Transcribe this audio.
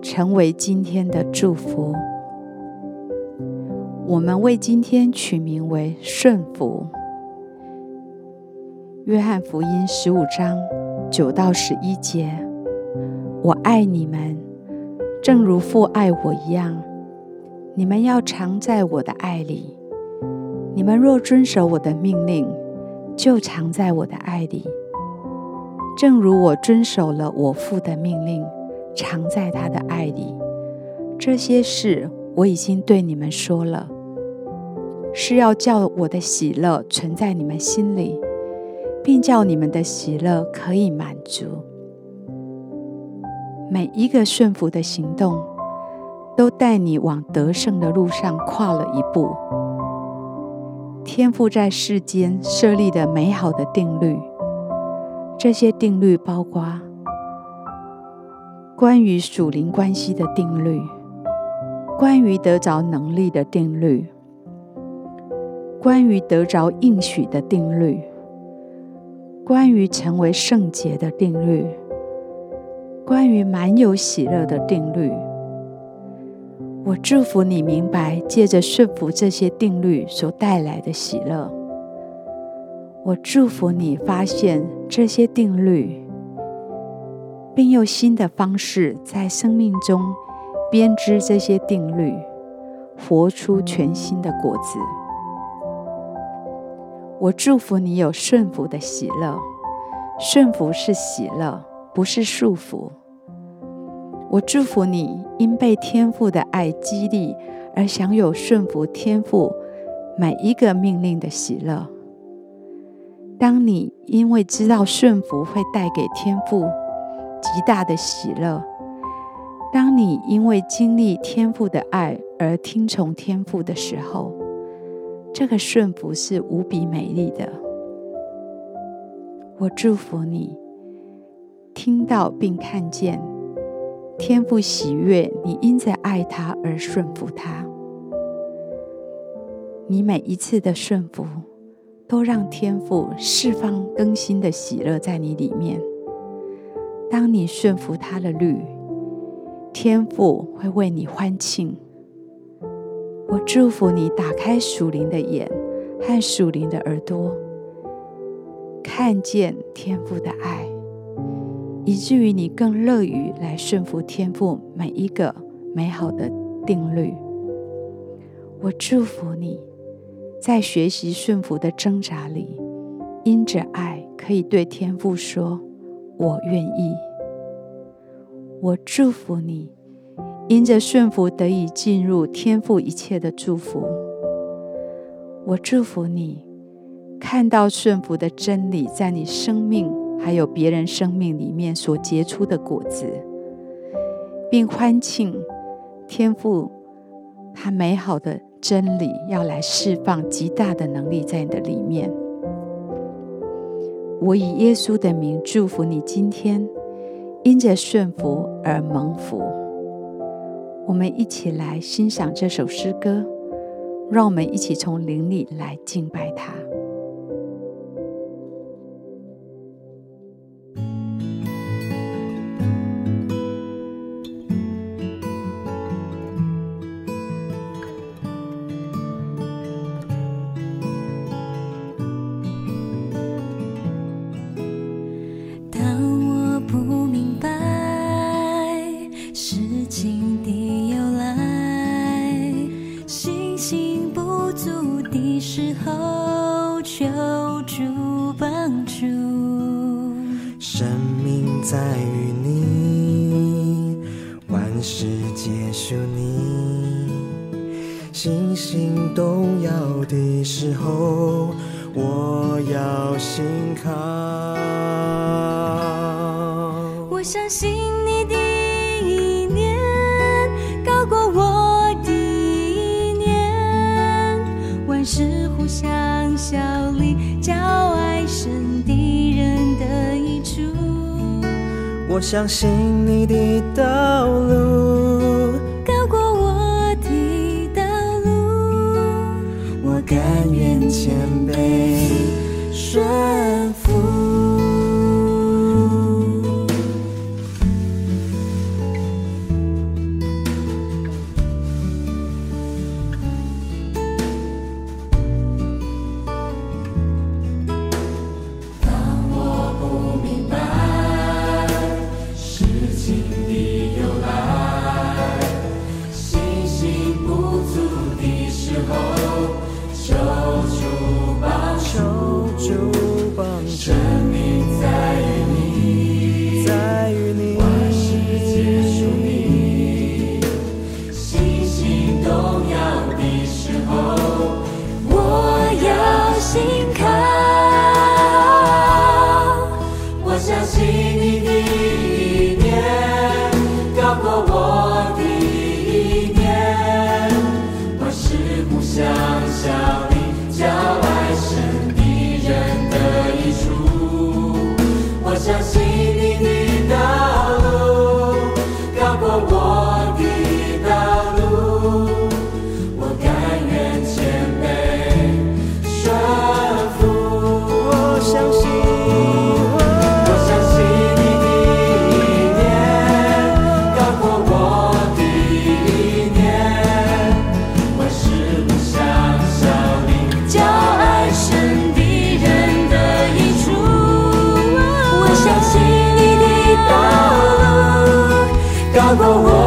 成为今天的祝福。我们为今天取名为顺服。约翰福音十五章九到十一节：我爱你们，正如父爱我一样。你们要常在我的爱里。你们若遵守我的命令，就常在我的爱里。正如我遵守了我父的命令，常在他的爱里。这些事我已经对你们说了。是要叫我的喜乐存在你们心里，并叫你们的喜乐可以满足。每一个顺服的行动，都带你往得胜的路上跨了一步。天父在世间设立的美好的定律，这些定律包括关于属灵关系的定律，关于得着能力的定律。关于得着应许的定律，关于成为圣洁的定律，关于满有喜乐的定律。我祝福你明白，借着顺服这些定律所带来的喜乐。我祝福你发现这些定律，并用新的方式在生命中编织这些定律，活出全新的果子。我祝福你有顺服的喜乐，顺服是喜乐，不是束缚。我祝福你因被天父的爱激励而享有顺服天父每一个命令的喜乐。当你因为知道顺服会带给天父极大的喜乐，当你因为经历天父的爱而听从天父的时候，这个顺服是无比美丽的。我祝福你，听到并看见天父喜悦你，因着爱他而顺服他。你每一次的顺服，都让天父释放更新的喜乐在你里面。当你顺服他的律，天父会为你欢庆。我祝福你打开属灵的眼和属灵的耳朵，看见天父的爱，以至于你更乐于来顺服天父每一个美好的定律。我祝福你在学习顺服的挣扎里，因着爱可以对天父说：“我愿意。”我祝福你。因着顺服得以进入天赋一切的祝福，我祝福你看到顺服的真理在你生命还有别人生命里面所结出的果子，并欢庆天赋他美好的真理要来释放极大的能力在你的里面。我以耶稣的名祝福你，今天因着顺服而蒙福。我们一起来欣赏这首诗歌，让我们一起从灵里来敬拜他。生命在于你，万事皆属你。星星动摇的时候，我要信靠。我相信我相信你的道路。高过我的道路，我甘愿谦卑。顺我甘过我